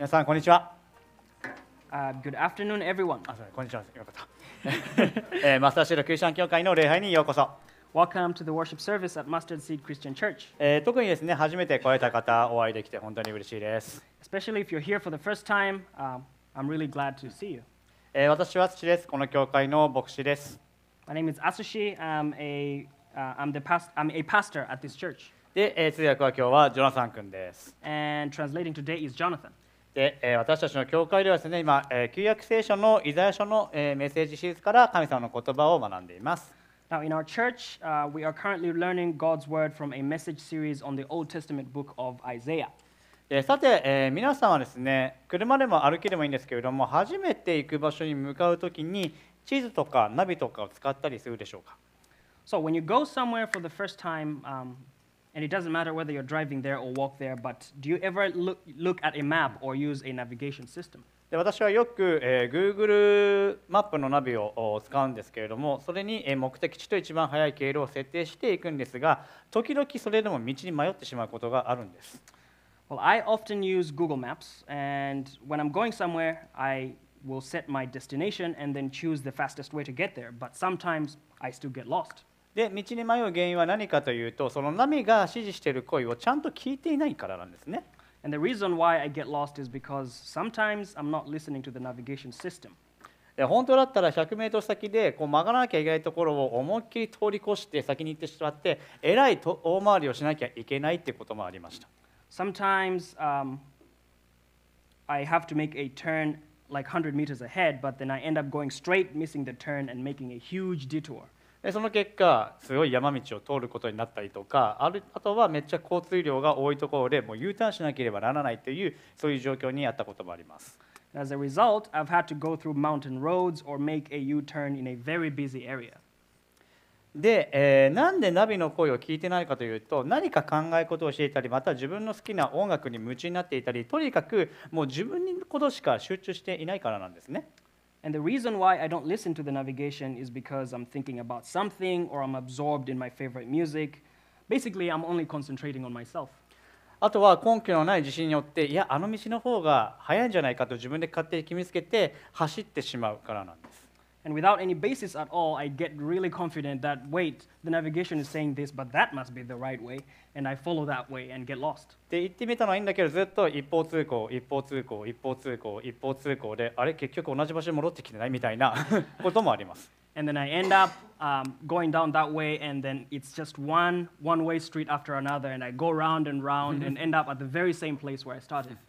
皆さんこんにちは Uh, good afternoon, everyone. あそうこんにちはよかった、えーマスターシールクリスチャン教会の礼拝にようこそ、 Welcome to the worship service at Mustard Seed Christian Church. えー特にですね初めて来られた方お会いできて本当に嬉しいです、 Especially if you're here for the first time, um, I'm really glad to see you. えー私は土ですこの教会の牧師です My name is Asushi. I'm a, uh, I'm the past, I'm a pastor at this church. で、えー通訳は今日はジョナサン君です And translating today is Jonathan. で、えー私たちの教会ではですね今、えー旧約聖書のイザヤ書の、えーメッセージシリーズから神様の言葉を学んでいます Now, in our church, uh, we are currently learning God's word from a message series on the Old Testament book of Isaiah. でさて、えー皆さんはですね車でも歩きでもいいんですけれども初めて行く場所に向かうときに地図とかナビとかを使ったりするでしょうか So, when you go somewhere for the first time, um, and it doesn't matter whether you're driving there or walk there, but do you ever look, look at a map or use a navigation system? で私はよく、えー Google マップのナビをお使うんですけれどもそれに、えー目的地と一番速い経路を設定していくんですが時々それでも道に迷ってしまうことがあるんです Well, I often use Google Maps, and when I'm going somewhere, I will set my destination and then choose the fastest way to get there. But sometimes I still get lost. で道に迷う原因は何かというとそのナビが指示している声をちゃんと聞いていないからなんですね And the reason why I get lost is because sometimes I'm not listening to the navigation system. で本当だったら 100m 先でこう曲がらなきゃいけないところを思いっきり通り越して先に行ってしまってえらいと大回りをしなきゃいけないってこともありました Sometimes um, I have to make a turn like 100 meters ahead, but then I end up going straight, missing the turn, and making a huge detour. でその結果すごい山道を通ることになったりとかあるあとはめっちゃ交通量が多いところでもう U ターンしなければならないというそういう状況にあったこともあります As a result, I've had to go through mountain roads or make a U turn in a very busy area. で、えーなんでナビの声を聞いてないかというと何か考え事をしていたりまた自分の好きな音楽に夢中になっていたりとにかくもう自分のことしか集中していないからなんですね And the reason why I don't listen to the navigation is because I'm thinking about something or I'm absorbed in my favorite music. Basically, I'm only concentrating on myself. あとは根拠のない自信によっていやあの道の方が早いんじゃないかと自分で勝手に決めつけて走ってしまうからなんです す。And without any basis at all, I get really confident that, wait, the navigation is saying this, but that must be the right way. And I follow that way and get lost. で行ってみたのはいいんだけどずっと一方通行一方通行一方通行一方通行であれ結局同じ場所に戻ってきてないみたいなこともあります And then I end up um, going down that way, and then it's just one one way street after another, and I go round and round and end up at the very same place where I started.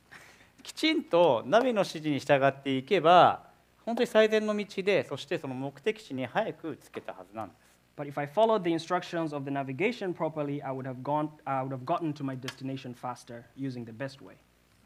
きちんとナビの指示に従っていけば 本当に最善の道でそしてその目的地に早くつけたはずなんです But if I followed the instructions of the navigation properly, I would have, gone, I would have gotten to my destination faster using the best way.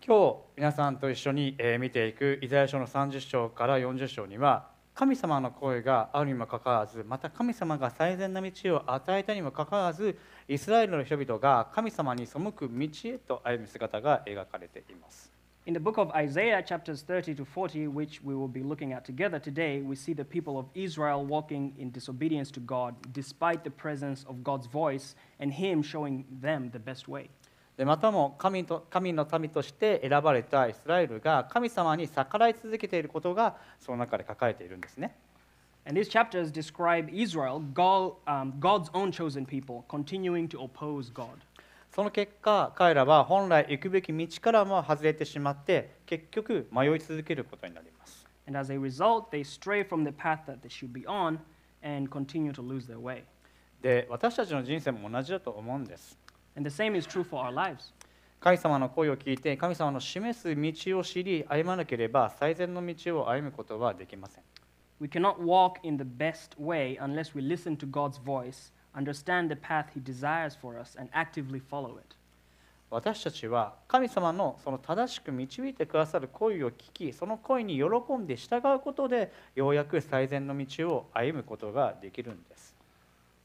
今日皆さんと一緒にえー見ていくイザヤ書の30章から40章には神様の声があるにもかかわらずまた神様が最善な道を与えたにもかかわらずイスラエルの人々が神様に背く道へと歩む姿が描かれています In the book of Isaiah, chapters 30 to 40, which we will be looking at together today, we see the people of Israel walking in disobedience to God despite the presence of God's voice and Him showing them the best way. でまたも神と神の民として選ばれたイスラエルが神様に逆らい続けていることがその中で書かれているんですね And these chapters describe Israel, God, um, God's own chosen people, continuing to oppose God. その結果彼らは本来行くべき道からも外れてしまって結局迷い続けることになります。で私たちの人生も同じだと思うんです。神様の声を聞いて神様の示す道を知り歩まなければ最善の道を歩むことはできません。understand the path He desires for us, and actively follow it. 私たちは神様のその正しく導いてくださる声を聞きその声に喜んで従うことでようやく最善の道を歩むことができるんです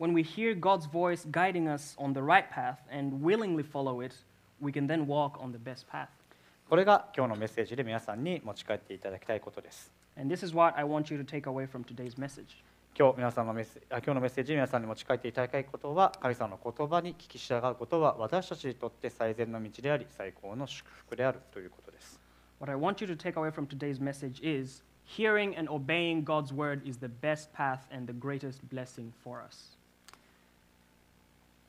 When we hear God's voice guiding us on the right path and willingly follow it, we can then walk on the best path. これが今日のメッセージで皆さんに持ち帰っていただきたいことです And this is what I want you to take away from today's message. 今日皆さんのメッセあ今日のメッセージ皆さんに持ち帰っていただきたいことは神様の言葉に聞き従うことは私たちにとって最善の道であり最高の祝福であるということです。What I want you to take away from today's message is hearing and obeying God's word is the best path and the greatest blessing for us.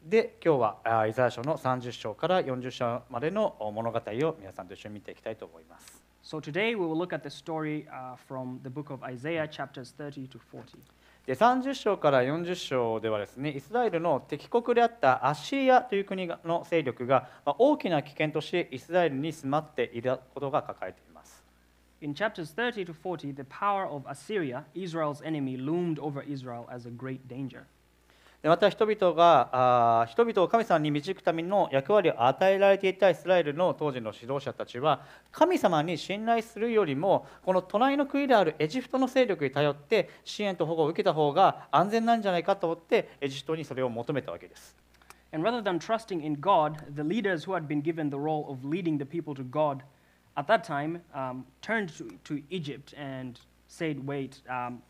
で今日はあイザヤ書の30章から40章までの物語を皆さんと一緒に見ていきたいと思います。So today we will look at the story uh, from the book of Isaiah, chapters 30 to 40. で30章から40章ではですねイスラエルの敵国であったアッシリアという国の勢力がまあ大きな危険としてイスラエルに迫っていることが書かれています。In chapters 30 to 40, the power of Assyria, Israel's enemy, loomed over Israel as a great danger. でまた人々があー人々を神様に導くための役割を与えられていたイスラエルの当時の指導者たちは神様に信頼するよりもこの隣の国であるエジプトの勢力に頼って支援と保護を受けた方が安全なんじゃないかと思ってエジプトにそれを求めたわけです。And rather than trusting in God, the leaders who had been given the role of leading the people to God at that time um, turned to, to Egypt and said, Wait, um,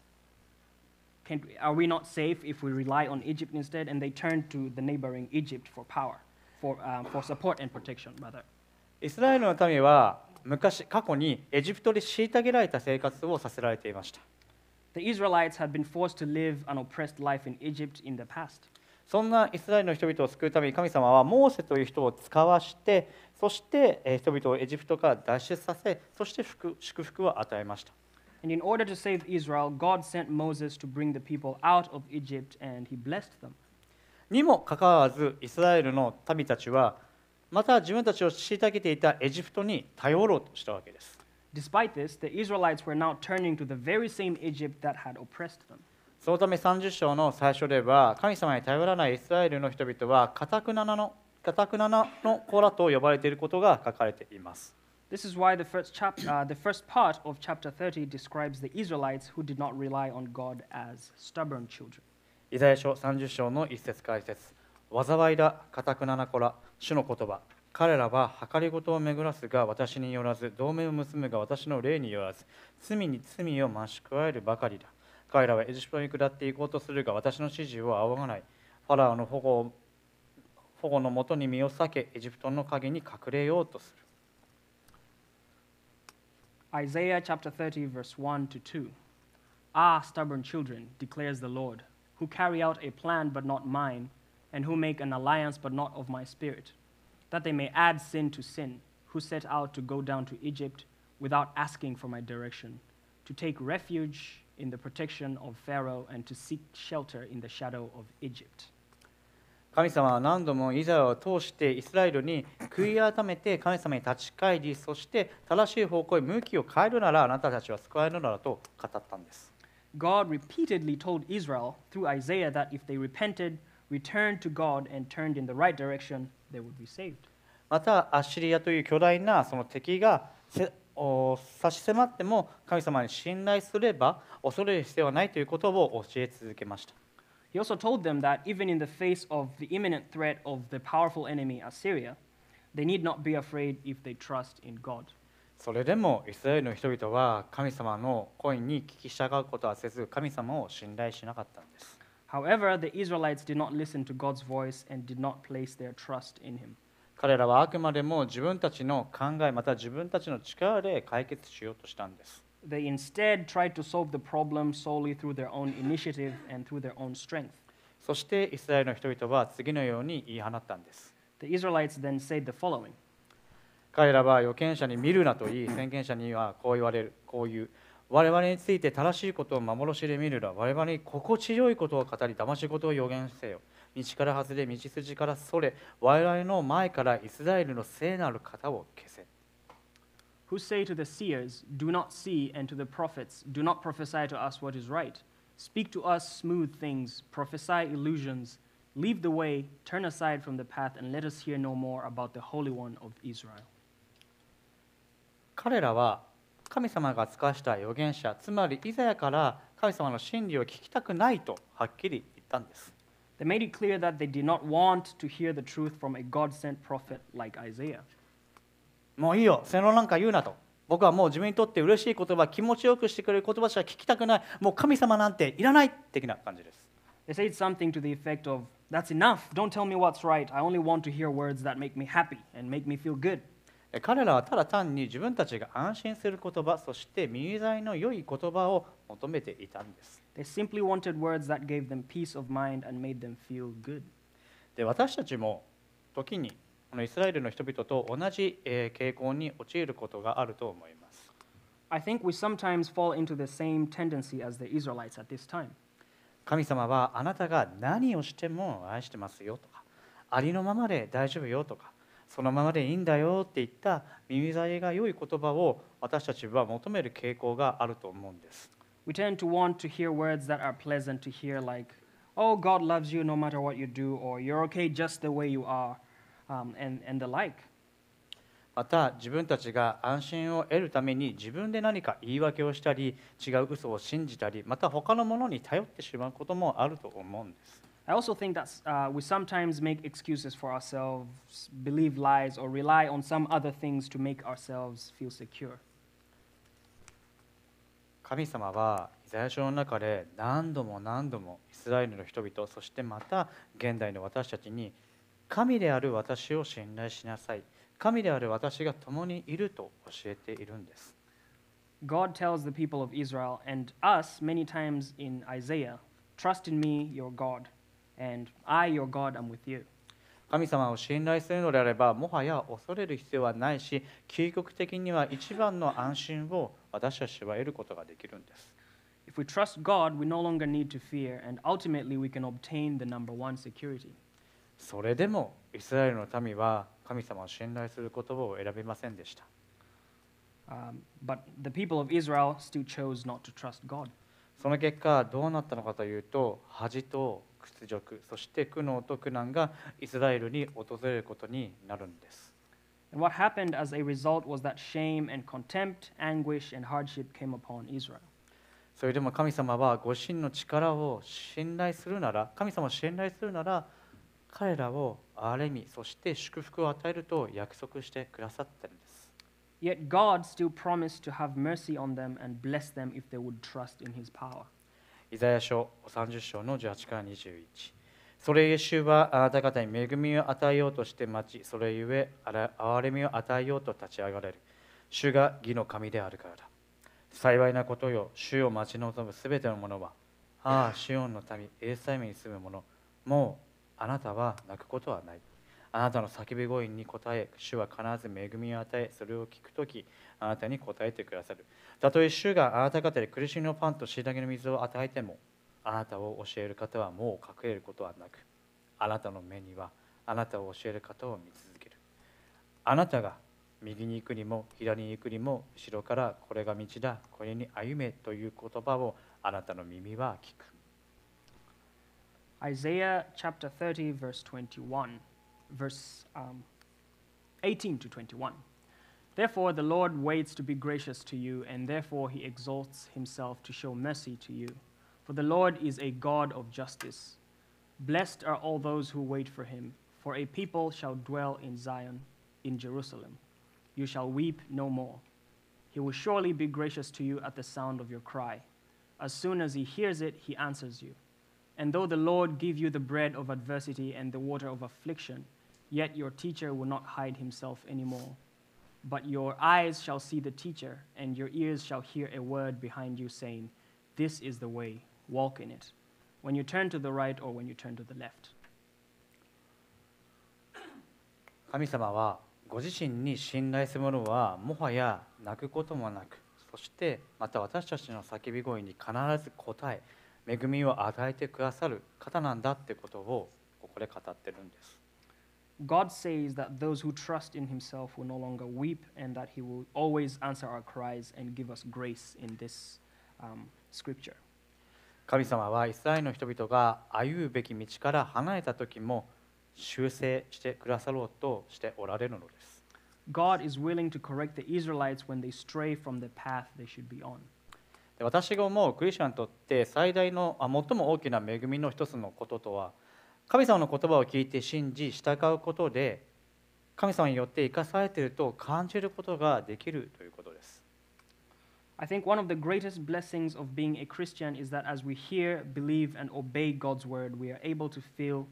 can, are we not safe if we rely on Egypt instead? And they turned to the neighboring Egypt for power, for, um, for support and protection, rather. イスラエルの民は昔過去にエジプトで虐げられた生活をさせられていました。The Israelites had been forced to live an oppressed life in Egypt in the past. そんなイスラエルの人々を救うために神様はモーセという人を使わしてそしてえー人々をエジプトから脱出させそして福祝福を与えました And in order to save Israel, God sent Moses to bring the people out of Egypt, and he blessed them. にもかかわらずイスラエルの民たちはまた自分たちを虐げていたエジプトに頼ろうとしたわけです Despite this, the Israelites were now turning to the very same Egypt that had oppressed them. そのため30章の最初では神様に頼らないイスラエルの人々はかたくななのかたくななの子らと呼ばれていることが書かれています This is why the first, chap- uh, the first part of chapter 30 describes the Israelites who did not rely on God as stubborn children. イザヤ書30章の一節解説災いだかたくなな子ら主の言葉。彼らは計りごとを巡らすが私によらず同盟を結むが私の霊によらず罪に罪を増し加えるばかりだ。彼らはエジプトに下っていこうとするが私の指示を仰がない。ファラオの保護を保護のもとに身を避けエジプトの影に隠れようとする。Isaiah chapter 30, verse 1 to 2. Ah, stubborn children, declares the Lord, who carry out a plan but not mine, and who make an alliance but not of my spirit, that they may add sin to sin, who set out to go down to Egypt without asking for my direction, to take refuge in the protection of Pharaoh and to seek shelter in the shadow of Egypt. 神様は何度もイザヤを通してイスラエルに悔い改めて神様に立ち返りそして正しい方向へ向きを変えるならあなたたちは救われるのだと語ったんです God repeatedly told Israel through Isaiah that if they repented, returned to God, and turned in the right direction, they would be saved. またアッシリアという巨大なその敵が差し迫っても神様に信頼すれば恐れる必要はないということを教え続けました He also told them that even in the face of the imminent threat of the powerful enemy Assyria, they need not be afraid if they trust in God. それでもイスラエルの人々は神様の声に聞き従うことはせず神様を信頼しなかったんです However, the Israelites did not listen to God's voice and did not place their trust in Him. 彼らはあくまでも自分たちの考えまた自分たちの力で解決しようとしたんです They instead tried to solve the problem solely through their own initiative and through their own strength. そしてイスラエルの人々は次のように言い放ったんです The Israelites then said the following 彼らは預言者に見るなと言い宣言者にはこう言われるこういう我々について正しいことを幻で見るな我々に心地よいことを語り騙し事を予言せよ道から外れ道筋からそれ我々の前からイスラエルの聖なる方を消せ who say to the seers, Do not see, and to the prophets, Do not prophesy to us what is right. Speak to us smooth things, prophesy illusions. Leave the way, turn aside from the path, and let us hear no more about the Holy One of Israel. 彼らは神様が使わした預言者つまりイザヤから神様の真理を聞きたくないとはっきり言ったんです They made it clear that they did not want to hear the truth from a God sent prophet like Isaiah. もういいよ洗脳なんか言うなと僕はもう自分にとって嬉しい言葉気持ちよくしてくれる言葉しか聞きたくないもう神様なんていらない的な感じです They said something to the effect of, That's enough. Don't tell me what's right. I only want to hear words that make me happy and make me feel good. え彼らはただ単に自分たちが安心する言葉そして耳障りの良い言葉を求めていたんです They simply wanted words that gave them peace of mind and made them feel good. で私たちも時にこのイスラエルの人々と同じ傾向に陥ることがあると思います I think we sometimes fall into the same tendency as the Israelites at this time. 神様はあなたが何をしても愛してますよとかありのままで大丈夫よとかそのままでいいんだよっていった耳障りが良い言葉を私たちは求める傾向があると思うんです We tend to want to hear words that are pleasant to hear, like, oh, God loves you no matter what you do, or you're okay just the way you are, um, and, and the like. また自分たちが安心を得るために自分で何か言い訳をしたり違う嘘を信じたりまた他のものに頼ってしまうこともあると思うんです I also think that uh, we sometimes make excuses for ourselves, believe lies, or rely on some other things to make ourselves feel secure. 神様はイザヤ書の中で何度も何度もイスラエルの人々そしてまた現代の私たちに神である私を信頼しなさい神である私が共にいると教えているんです God tells the people of Israel and us many times in Isaiah, Trust in me, your God, and I, your God, am with you. 神様を信頼するのであればもはや恐れる必要はないし究極的には一番の安心を私たちは得ることができるんです If we trust God, we no longer need to fear, and ultimately we can obtain the number one security. それでもイスラエルの民は神様を信頼する言葉を選びませんでした。その結果、どうなったのかというと、恥と屈辱、そして苦悩と苦難がイスラエルに訪れることになるんです。それでも神様はご神の力を信頼するなら、神様を信頼するなら、彼らを憐れみそして祝福を与えると約束してくださったんです。Yet God still promised to have mercy on them and bless them if they would trust in his power. イザヤ書30章の18から21それゆえ主はあなた方に恵みを与えようとして待ちそれゆえ憐れみを与えようと立ち上がれる。主が義の神であるからだ。幸いなことよ。主を待ち望むすべての者はああシオンの民エルサレムに住む者もうあなたは泣くことはない。あなたの叫び声に応え主は必ず恵みを与えそれを聞くときあなたに答えてくださる。たとえ主があなた方で苦しみのパンと虐げの水を与えてもあなたを教える方はもう隠れることはなくあなたの目にはあなたを教える方を見続ける。あなたが右に行くにも左に行くにも後ろからこれが道だこれに歩めという言葉をあなたの耳は聞く。Isaiah chapter 30, verse 21, verse um, 18 to 21. Therefore, the Lord waits to be gracious to you, and therefore he exalts himself to show mercy to you. For the Lord is a God of justice. Blessed are all those who wait for him, for a people shall dwell in Zion, in Jerusalem. You shall weep no more. He will surely be gracious to you at the sound of your cry. As soon as he hears it, he answers you. And though the Lord give you the bread of adversity and the water of affliction, yet your teacher will not hide himself anymore. But your eyes shall see the teacher, and your ears shall hear a word behind you saying, This is the way, walk in it. When you turn to the right or when you turn to the left. 神様はご自身に信頼する者はもはや泣くこともなくそしてまた私たちの叫び声に必ず答え 恵みを与えてくださる方なんだってことをここで語ってるんです God says that those who trust in himself will no longer weep and that he will always answer our cries and give us grace in this um, scripture. 神様はイスラエルの人々が歩むべき道から離れた時も修正してくださろうとしておられるのです God is willing to correct the Israelites when they stray from the path they should be on. 私が思うクリスチャンにとって最大の最も大きな恵みの一つのこととは神様の言葉を聞いて信じ従うことで神様によって生かされていると感じることができるということです I think one of the greatest blessings of being a Christian is that as we hear, believe, and obey God's word, we are able to feel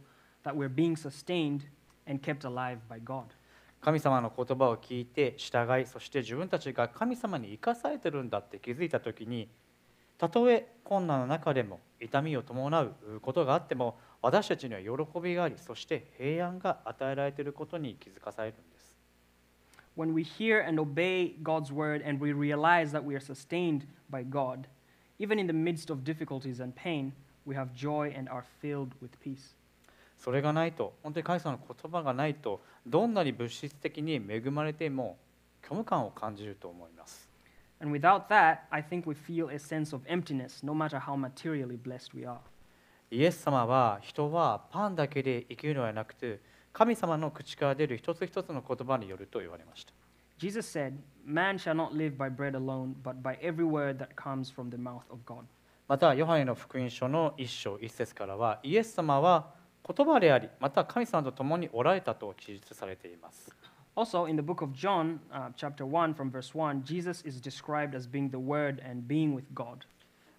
that we're being sustained and kept alive by God. 神様の言葉を聞いて従いそして自分たちが神様に生かされてるんだって気づいた時にたとえ困難の中でも痛みを伴うことがあっても私たちには喜びがありそして平安が与えられていることに気づかされるんです When we hear and obey God's word and we realize that we are sustained by God, even in the midst of difficulties and pain, we have joy and are filled with peace. それがないと本当に神様の言葉がないとどんなに物質的に恵まれても虚無感を感じると思います And without that, I think we feel a sense of emptiness, no matter how materially blessed we are. イエス様は人はパンだけで生きるのではなくて神様の口から出る一つ一つの言葉によると言われました Jesus said, Man shall not live by bread alone, but by every word that comes from the mouth of God. またヨハネの福音書の一章一節からはイエス様は言葉でありまた神様と共におられたと記述されています Also, in the book of John, uh, chapter 1, from verse 1, Jesus is described as being the Word and being with God.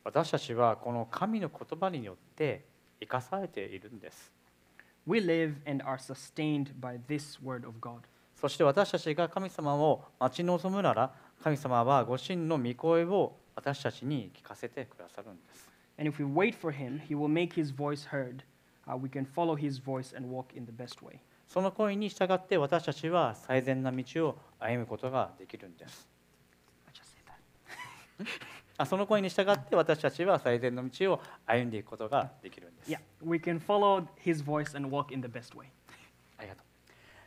私たちはこの神の言葉によって生かされているんです We live and are sustained by this Word of God. そして私たちが神様を待ち望むなら神様はご神の御声を私たちに聞かせてくださるんです And if we wait for Him, He will make His voice heard. その声に従って私たちは最善な道を歩むことができるんです。その声に従って私たちは最善の道を歩んでいくことができるんです。Yeah, we can follow his。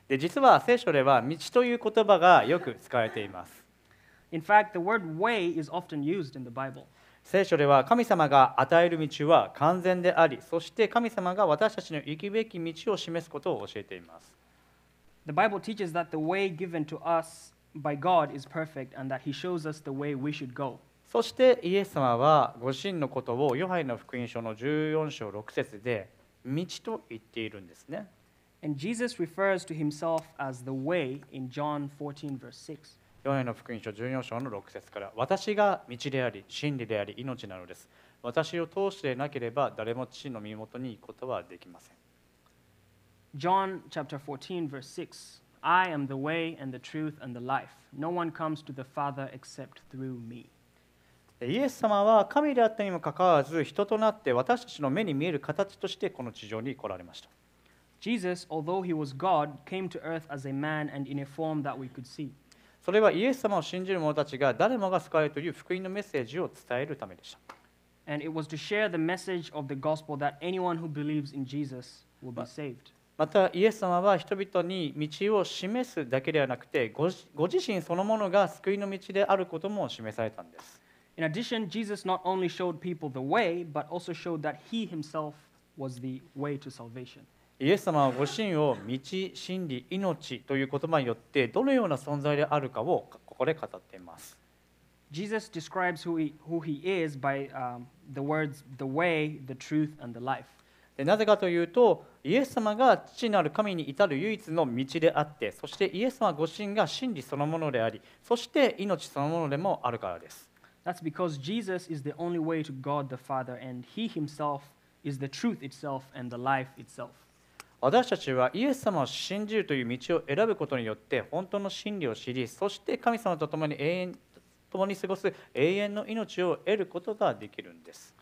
で、実は聖書では道という言葉がよく使われています。聖書では神様が与える道は完全でありそして神様が私たちの行くべき道を示すことを教えています The Bible teaches that the way given to us by God is perfect and that He shows us the way we should go. そしてイエス様はご自身のことをヨハネの福音書の14章6節で道と言っているんですね And Jesus refers to Himself as the way in John 14, verse 6. ヨハネの福音書14章の6節から私が道であり真理であり命なのです私を通してなければ誰も父の身元に行くことはできません John chapter 14, verse 6. I am the way and the truth and the life. No one comes to the Father except through me. イエス様は神であったにもかかわらず人となって私たちの目に見える形としてこの地上に来られました Jesus, although he was God, came to earth as a man and in a form that we could see. それはイエス様を信じる者たちが誰もが救われるという福音のメッセージを伝えるためでした And it was to share the message of the gospel that anyone who believes in Jesus will be But- saved. またイエス様は人々に道を示すだけではなくてご自ご自身そのものが救いの道であることも示されたんです In addition, Jesus not only showed people the way, but also showed that he himself was the way to salvation. イエス様はご自身を道、真理、命という言葉によってどのような存在であるかをここで語っています。Jesus describes who he, who he is by um, the words the way, the truth, and the life. でなぜかというと、イエス様が父なる神に至る唯一の道であって、そしてイエス様ご自身が真理そのものであり、そして命そのものでもあるからです。That's because Jesus is the only way to God the Father, and he himself is the truth itself and the life itself. 私たちはイエス様を信じるという道を選ぶことによって本当の真理を知り、そして神様と共に永遠共に過ごす永遠の命を得ることができるんです。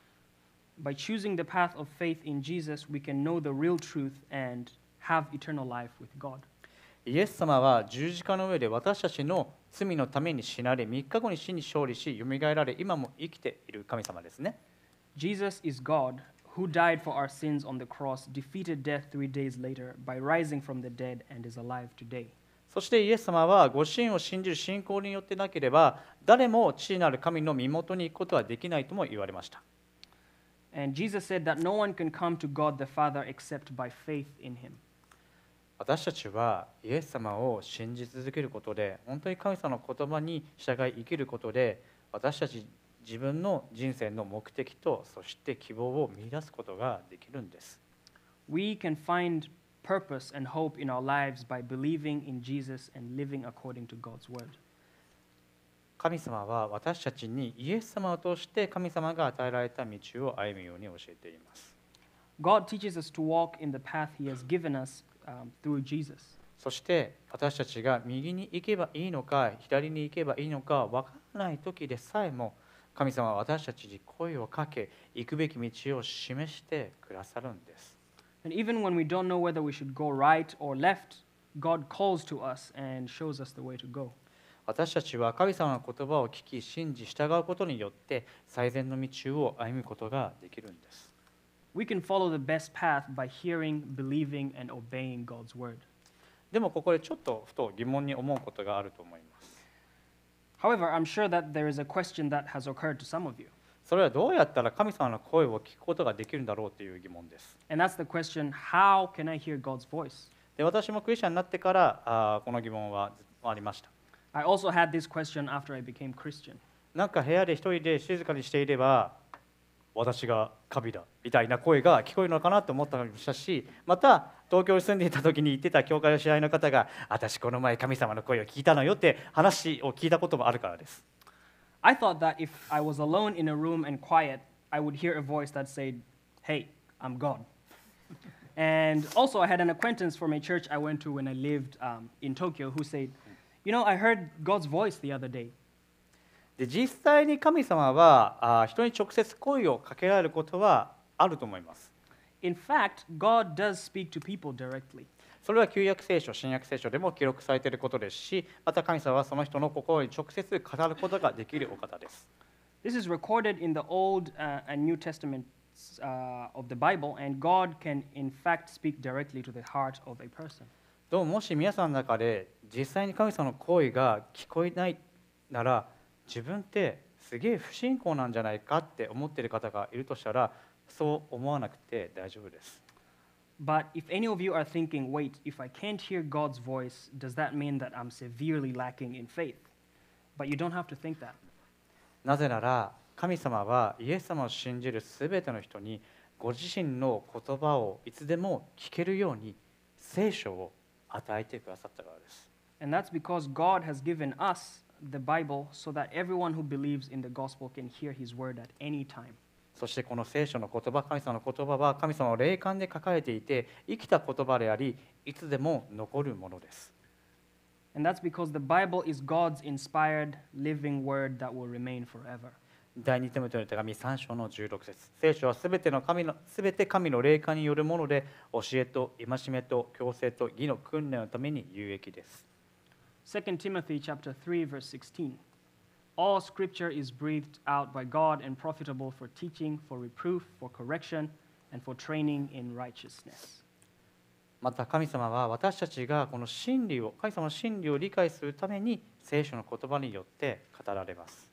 By choosing the path of faith in Jesus, we can know the real truth and have eternal life with God. イエス様は十字架の上で私たちの罪のために死なれ、3日後に死に勝利し、よみがえられ、今も生きている神様ですね。Jesus is God who died for our sins on the cross, defeated death three days later by rising from the dead, and is alive today. そしてイエス様はご自身を信じる信仰によってなければ、誰も父なる神の身元に行くことはできないとも言われました。And Jesus said that no one can come to God the Father except by faith in him. 私たちはイエス様を信じ続けることで、本当に神様の言葉に従い生きることで、私たち自分の人生の目的と、そして希望を見出すことができるんです。We can find purpose and hope in our lives by believing in Jesus and living according to God's word. 神様は私たちにイエス様を通して神様が与えられた道を歩むように教えています。God teaches us to walk in the path he has given us um, through Jesus. そして私たちが右に行けばいいのか左に行けばいいのか分からない時でさえも神様は私たちに声をかけ、行くべき道を示してくださるんです。私たちは神様の言葉を聞き、信じ、従うことによって、最善の道を歩むことができるんです。でもここでちょっとふと疑問に思うことがあると思います。それはどうやったら神様の声を聞くことができるんだろうという疑問です。で私もクリスチャンになってからあこの疑問はありました。なんか部屋で一人で静かにしていれば私がカビだみたいな声が聞こえるのかなと思ったりもしたし、また東京に住んでいた時に行ってた教会の試合の方が私この前神様の声を聞いたのよって話を聞いたこともあるからです I thought that if I was alone in a room and quiet, I would hear a voice that said, Hey, I'm God. and also, I had an acquaintance from a church I went to when I lived um, in Tokyo who said, You know, I heard God's voice the other day. で実際に神様はあー人に直接声をかけられることはあると思います In fact, God does speak to people directly. それは旧約聖書新約聖書でも記録されていることですしまた神様はその人の心に直接語ることができるお方です This is recorded in the Old uh, and New Testaments uh, of the Bible, and God can, in fact, speak directly to the heart of a person. どうももし皆さんの中で実際に神様の声が聞こえないなら自分ってすげえ不信仰なんじゃないかって思っている方がいるとしたらそう思わなくて大丈夫です。But if any of you are thinking, wait, if I can't hear God's voice, does that mean that I'm severely lacking in faith? But you don't have to think that. なぜなら神様はイエス様を信じるすべての人にご自身の言葉をいつでも聞けるように聖書を与えてくださったからです。And that's because God has given us the Bible so that everyone who believes in the gospel can hear his word at any time. そしてこの聖書の言葉神様の言葉は神様の霊感で書かれていて生きた言葉でありいつでも残るものです。And that's because the Bible is God's inspired, living word that will remain forever. 第二テモテの手紙3章の16節聖書はすべての神のすべて神の霊感によるもので教えと戒めと強制と義の訓練のために有益です。2 Timothy chapter 3 verse 16. All scripture is breathed out by God and profitable for teaching, for reproof, for correction, and for training in righteousness. また神様は私たちがこの真理を神様の真理を理解するために聖書の言葉によって語られます。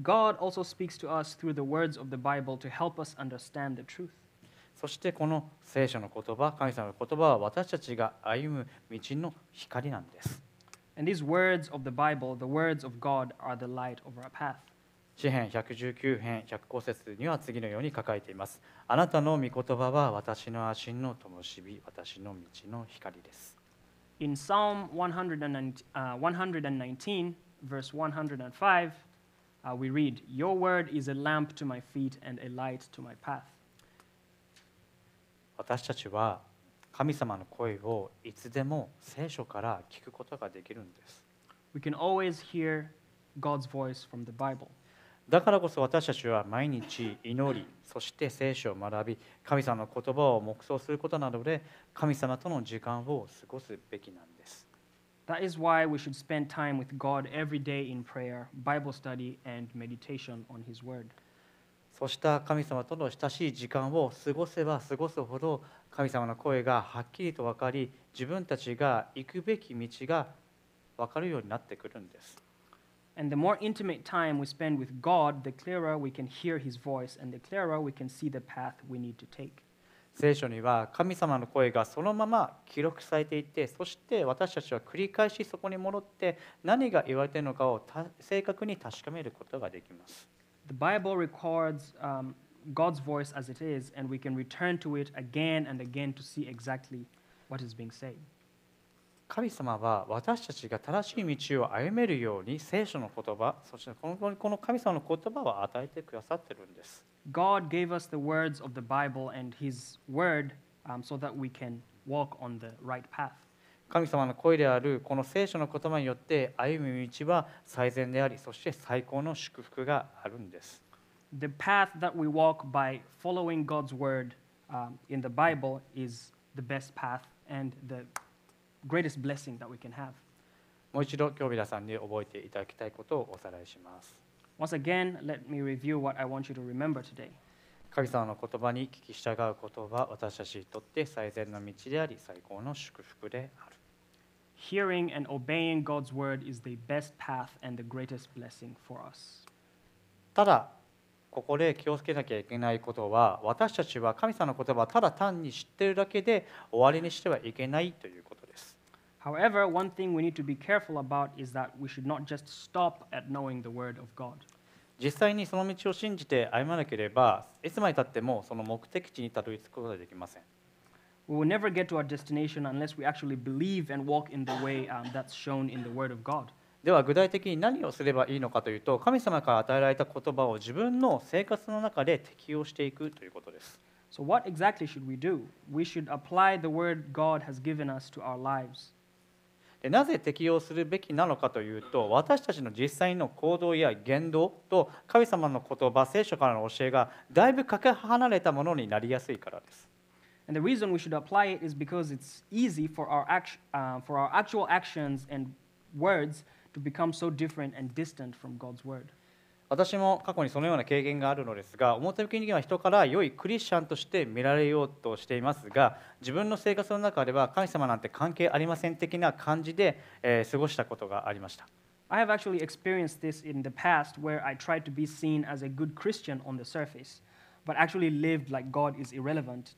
God also speaks to us through the words of the Bible to help us understand the truth. そしてこの聖書の言葉神様の言葉は私たちが歩む道の光なんです。And these words of the Bible, the words of God, are the light of our path. 詩編119編105節には次のように書かれています。あなたの御言葉は私の足の灯火、私の道の光です。In Psalm 119, uh, 119 verse 105, uh, we read, Your word is a lamp to my feet and a light to my path. 私たちは神様の声をいつでも聖書から聞くことができるんです。We can always hear God's voice from the Bible. だからこそ私たちは毎日祈り、そして聖書を学び、神様の言葉を黙想することなどで神様との時間を過ごすべきなんです。That is why we should spend time with God every day in prayer, Bible study, and meditation on His Word. そうした神様との親しい時間を過ごせば過ごすほど神様の声がはっきりと分かり自分たちが行くべき道が分かるようになってくるんです。And the more intimate time we spend with God, the clearer we can hear His voice, and the clearer we can see the path we need to take. 聖書には神様の声がそのまま記録されていてそして私たちは繰り返しそこに戻って何が言われているのかを正確に確かめることができます。The Bible records um, God's voice as it is, and we can return to it again and again to see exactly what is being said. 神様は私たちが正しい道を歩めるように聖書の言葉そしてこのこの神様の言葉を与えてくださってるんです。 God gave us the words of the Bible and His Word um, so that we can walk on the right path. 神様の声であるこの聖書の言葉によって歩む道は最善でありそして最高の祝福があるんです The path that we walk by following God's word um, in the Bible is the best path and the greatest blessing that we can have. もう一度今日皆さんに覚えていただきたいことをおさらいします Once again, let me review what I want you to remember today. 神様の言葉に聞き従うことは私たちにとって最善の道であり最高の祝福である Hearing and obeying God's word is the best path and the greatest blessing for us. ただここで気をつけなきゃいけないことは私たちは神様の言葉をただ単に知っているだけで終わりにしてはいけないということです However, one thing we need to be careful about is that we should not just stop at knowing the word of God. 実際にその道を信じて歩まなければいつまでたってもその目的地にたどり着くことができません We will never get to our destination unless we actually believe and walk in the way um, that's shown in the word of God. では具体的に何をすればいいのかというと神様から与えられた言葉を自分の生活の中で適用していくということです So, what exactly should we do? We should apply the word God has given us to our lives. でなぜ適用するべきなのかというと私たちの実際の行動や言動と神様の言葉聖書からの教えがだいぶかけ離れたものになりやすいからです And the reason we should apply it is because it's easy for our, act, uh, for our actual actions and words to become so different and distant from God's word. 私も過去にそのような経験があるのですが表向きには人から良いクリスチャンとして見られようとしていますが自分の生活の中では神様なんて関係ありません的な感じで、えー過ごしたことがありました I have actually experienced this in the past where I tried to be seen as a good Christian on the surface, but actually lived like God is irrelevant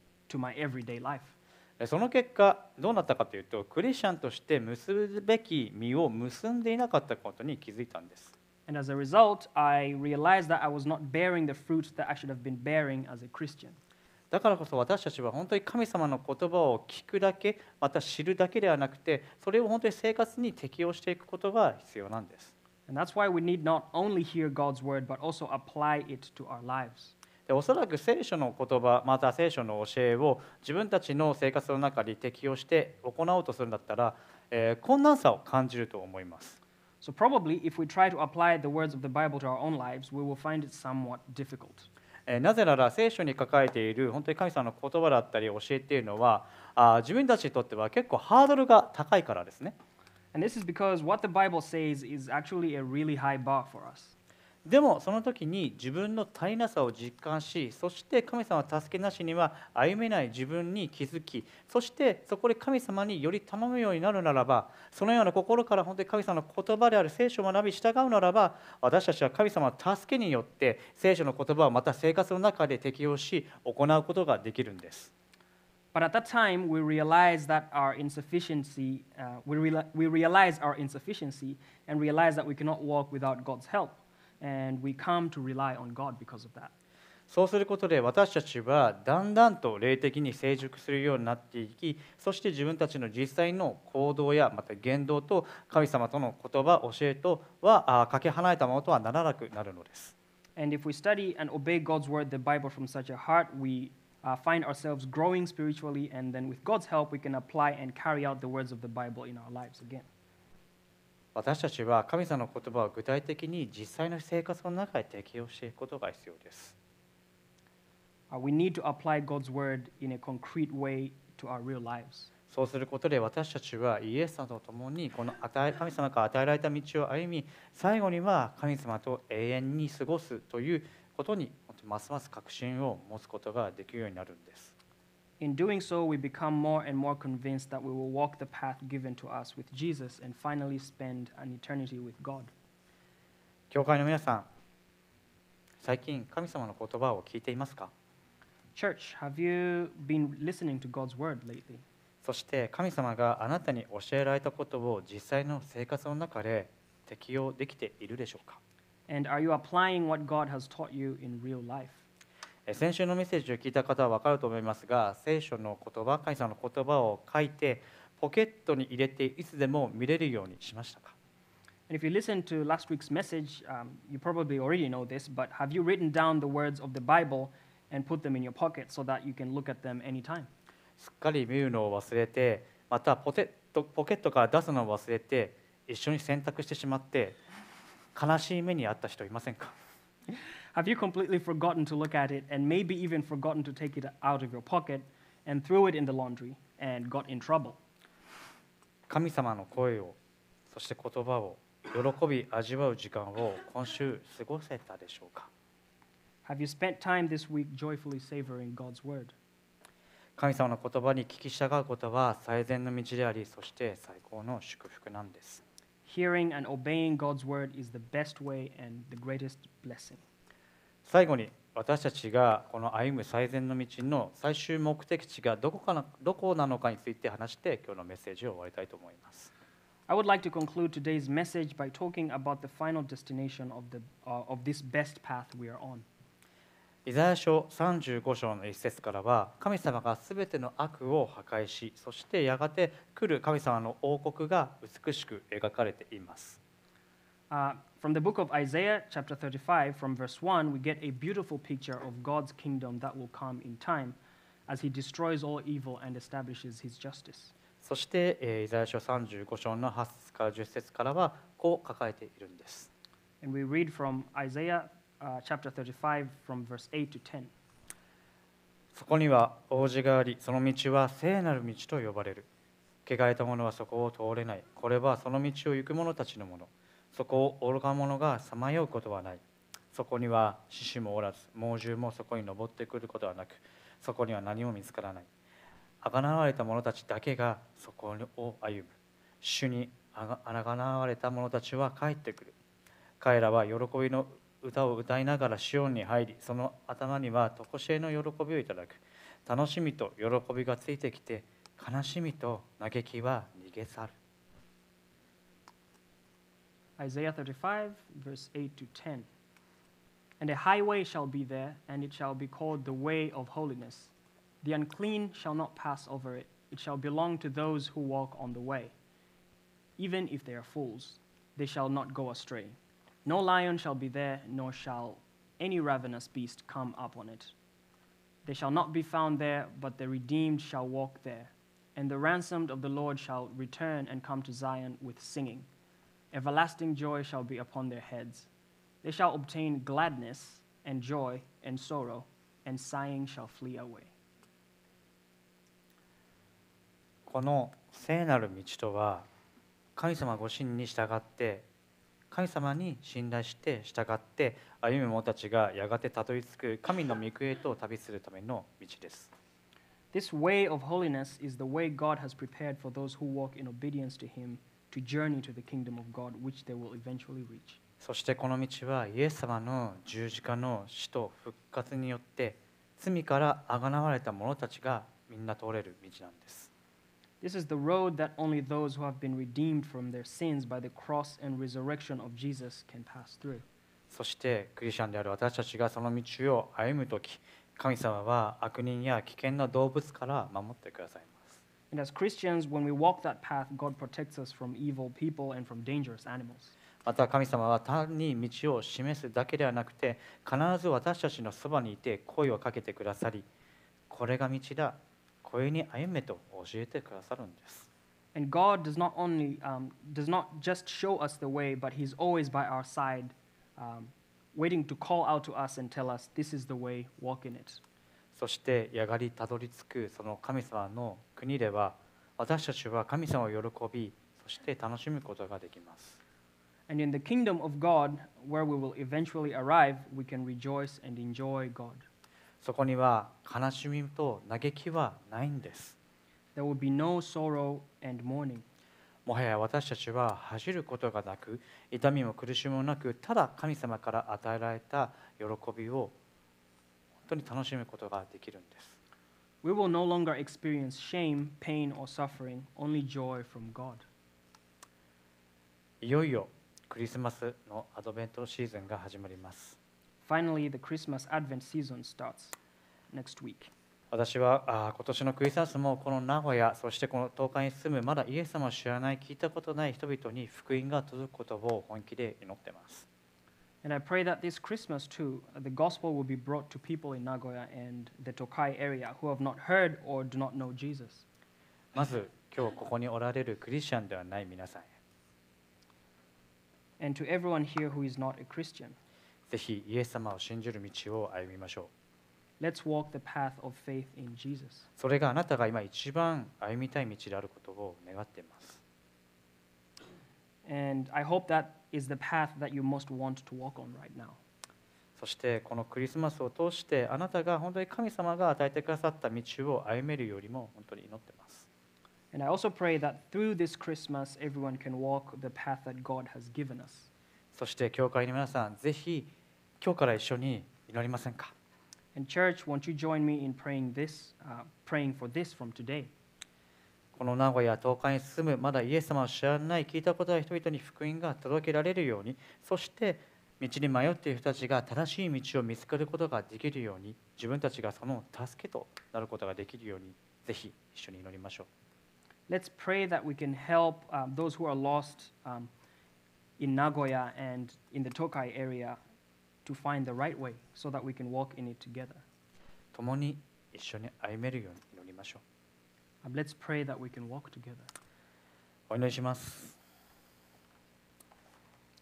その結果どうなったかというとクリスチャンとして結ぶべき身を結んでいなかったことに気づいたんです。だからこそ私たちは本当に神様の言葉を聞くだけまた知るだけではなくてそれを本当に生活に適応していくことが必要なんです。でおそらく聖書の言葉また聖書の教えを自分たちの生活の中に適用して行おうとするんだったら、えー困難さを感じると思います So, probably, if we try to apply the words of the Bible to our own lives, we will find it somewhat difficult. えーなぜなら聖書に書かれている本当に神様の言葉だったり教えっていうのはあー自分たちにとっては結構ハードルが高いからですね And this is because what the Bible says is actually a really high bar for us. でもその時に自分の足りなさを実感しそして神様の助けなしには歩めない自分に気づきそしてそこで神様により頼むようになるならばそのような心から本当に神様の言葉である聖書を学び従うならば私たちは神様の助けによって聖書の言葉をまた生活の中で適用し行うことができるんです But at that time, we realize that our insufficiency, uh, we, re we realize our insufficiency and realize that we cannot walk without God's help. And we come to rely on God because of that. そうすることで私たちはだんだんと霊的に成熟するようになっていきそして自分たちの実際の行動やまた言動と神様との言葉教えとはあかけ離れたものとはならなくなるのです And if we study and obey God's word, the Bible, from such a heart, we uh, find ourselves growing spiritually. And then, with God's help, we can apply and carry out the words of the Bible in our lives again. 私たちは神様の言葉を具体的に実際の生活の中で適用していくことが必要です Uh, we need to apply God's word in a concrete way to our real lives. そうすることで私たちはイエス様と共にこの与え神様から与えられた道を歩み最後には神様と永遠に過ごすということにますます確信を持つことができるようになるんです。In doing so, we become more and more convinced that we will walk the path given to us with Jesus and finally spend an eternity with God. 教会の皆さん最近神様の言葉を聞いていますか Church, have you been listening to God's word lately? そして神様があなたに教えられたことを実際の生活の中で適用できているでしょうか And are you applying what God has taught you in real life? え先週のメッセージを聞いた方は分かると思いますが聖書の言葉神様の言葉を書いてポケットに入れていつでも見れるようにしましたか And if you listened to last week's message, um, you probably already know this, but have you written down the words of the Bible and put them in your pocket so that you can look at them anytime? すっかり見るのを忘れてまたポケットポケットから出すのを忘れて一緒に洗濯してしまって悲しい目に遭った人いませんか Have you completely forgotten to look at it and maybe even forgotten to take it out of your pocket and threw it in the laundry and got in trouble? 神様の声をそして言葉を喜び味わう時間を今週過ごせたでしょうか Have you spent time this week joyfully savoring God's word? 神様の言葉に聞き従うことは最善の道でありそして最高の祝福なんです Hearing and obeying God's word is the best way and the greatest blessing. 最後に私たちがこの歩む最善の道の最終目的地がどこかなどこなのかについて話して今日のメッセージを終わりたいと思います I would like to conclude today's message by talking about the final destination of, the, uh, of this best path we are on. イザヤ書35章の一節からは神様がすべての悪を破壊しそしてやがて来る神様の王国が美しく描かれています Uh, from the book of Isaiah, chapter 35, from verse 1, we get a beautiful picture of God's kingdom that will come in time as he destroys all evil and establishes his justice. そしてえーイザヤ書35章の8節から10節からはこう書かれているんです And we read from Isaiah uh, chapter 35, from verse 8 to 10. そこには王子がありその道は聖なる道と呼ばれる汚れた者はそこを通れないこれはその道を行く者たちのものそこを愚か者がさまようことはない。そこには獅子もおらず猛獣もそこに登ってくることはなくそこには何も見つからない。あがなわれた者たちだけがそこを歩む。主にあがなわれた者たちは帰ってくる。彼らは喜びの歌を歌いながらシオンに入りその頭には常しえの喜びをいただく。楽しみと喜びがついてきて悲しみと嘆きは逃げ去る。Isaiah 35, verse 8 to 10. And a highway shall be there, and it shall be called the way of holiness. The unclean shall not pass over it, it shall belong to those who walk on the way. Even if they are fools, they shall not go astray. No lion shall be there, nor shall any ravenous beast come up on it. They shall not be found there, but the redeemed shall walk there. And the ransomed of the Lord shall return and come to Zion with singing. Everlasting joy shall be upon their heads. They shall obtain gladness and joy and sorrow, and sighing shall flee away. この聖なる道とは神様ご神に従って神様に信頼して従って歩む者たちがやがてたどり着く神の御国へと旅するための道です。This way of holiness is the way God has prepared for those who walk in obedience to Him to journey to the kingdom of God, which they will eventually reach. そしてこの道はイエス様の十字架の死と復活によって罪からあがなわれた者たちがみんな通れる道なんです。This is the road that only those who have been redeemed from their sins by the cross and resurrection of Jesus can pass through. そしてクリスチャンである私たちがその道を歩む時神様は悪人や危険な動物から守ってください。And as Christians, when we walk that path, God protects us from evil people and from dangerous animals. また神様は単に道を示すだけではなくて必ず私たちのそばにいて声をかけてくださりこれが道だこれに歩めと教えてくださるんです。 And God does not only um, does not just show us the way, but He's always by our side, um, waiting to call out to us and tell us, "This is the way. Walk in it." そしてやがりたどり着くその神様の国では私たちは神様を喜びそして楽しむことができます。And in the kingdom of God, where we will eventually arrive, we can rejoice and enjoy God. そこには悲しみと嘆きはないんです。There will be no sorrow and mourning. もはや私たちは恥じることがなく痛みも苦しみもなくただ神様から与えられた喜びを本当に楽しむことができるんです。We will no longer experience shame, pain, or suffering, only joy from God. いよいよクリスマスのアドベントシーズンが始まります。Finally, the Christmas Advent season starts next week. 私はあー今年のクリスマスもこの名古屋そしてこの東海に住むまだイエス様を知らない聞いたことない人々に福音が届くことを本気で祈っています。And I pray that this Christmas, too, uh, the gospel will be brought to people in Nagoya and the Tokai area who have not heard or do not know Jesus. まず 今日ここにおられるクリスチャンではない皆さんへ And to everyone here who is not a Christian, ぜひイエス様を信じる道を歩みましょう let's walk the path of faith in Jesus. それがあなたが今一番歩みたい道であることを願っています And I hope that is the path that you most want to walk on right now. そしてこのクリスマスを通してあなたが本当に神様が与えてくださった道を歩めるよりも本当に祈っています And I also pray that through this Christmas, everyone can walk the path that God has given us. そして教会の皆さんぜひ今日から一緒に祈りませんか And church, won't you join me in praying this, uh, praying for this from today? この名古屋東海に住むまだイエス様を知らない聞いたことない人々に福音が届けられるようにそして道に迷っている人たちが正しい道を見つかることができるように自分たちがその助けとなることができるようにぜひ一緒に祈りましょう Let's pray that we can help um, those who are lost um, in Nagoya and in the Tokai area to find the right way so that we can walk in it together. 共に一緒に歩めるように祈りましょう Um, let's pray that we can walk together. お祈りします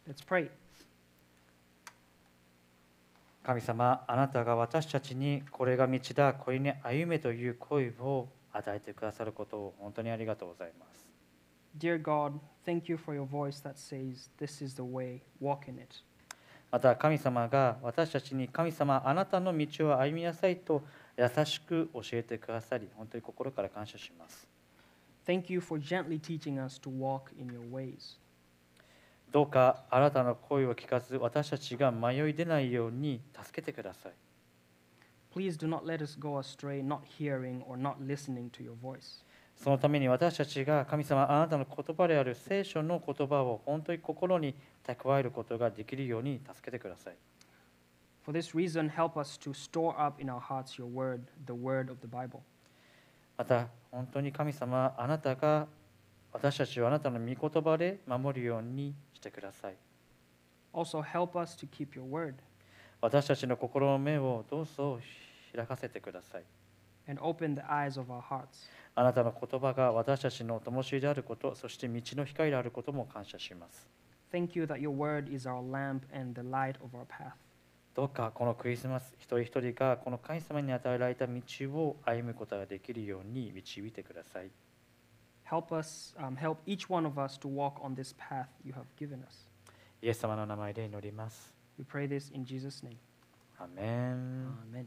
Let's pray. 神様あなたが私たちにこれが道だこれに歩めという声を与えてくださることを本当にありがとうございます Dear God, thank you for your voice that says, This is the way, walk in it. また神様が私たちに神様あなたの道を歩みなさいと優しく教えてくださり本当に心から感謝します Thank you for gently teaching us to walk in your ways. どうかあなたの声を聞かず私たちが迷い出ないように助けてください Please do not let us go astray, not hearing or not listening to your voice. そのために私たちが神様あなたの言葉である聖書の言葉を本当に心に蓄えることができるように助けてください For this reason, help us to store up in our hearts your word, the word of the Bible. また本当に神様あなたが私たちをあなたの御言葉で守るようにしてください Also, help us to keep your word 私たちの心の目をどうぞ開かせてください and open the eyes of our hearts. あなたの言葉が私たちの灯火であることそして道の光であることも感謝します Thank you that your word is our lamp and the light of our path. どうかこのクリスマス一人一人がこの神様に与えられた道を歩むことができるように導いてください Help us, um, help each one of us to walk on this path you have given us. イエス様の名前で祈ります We pray this in Jesus' name. アーメン Amen.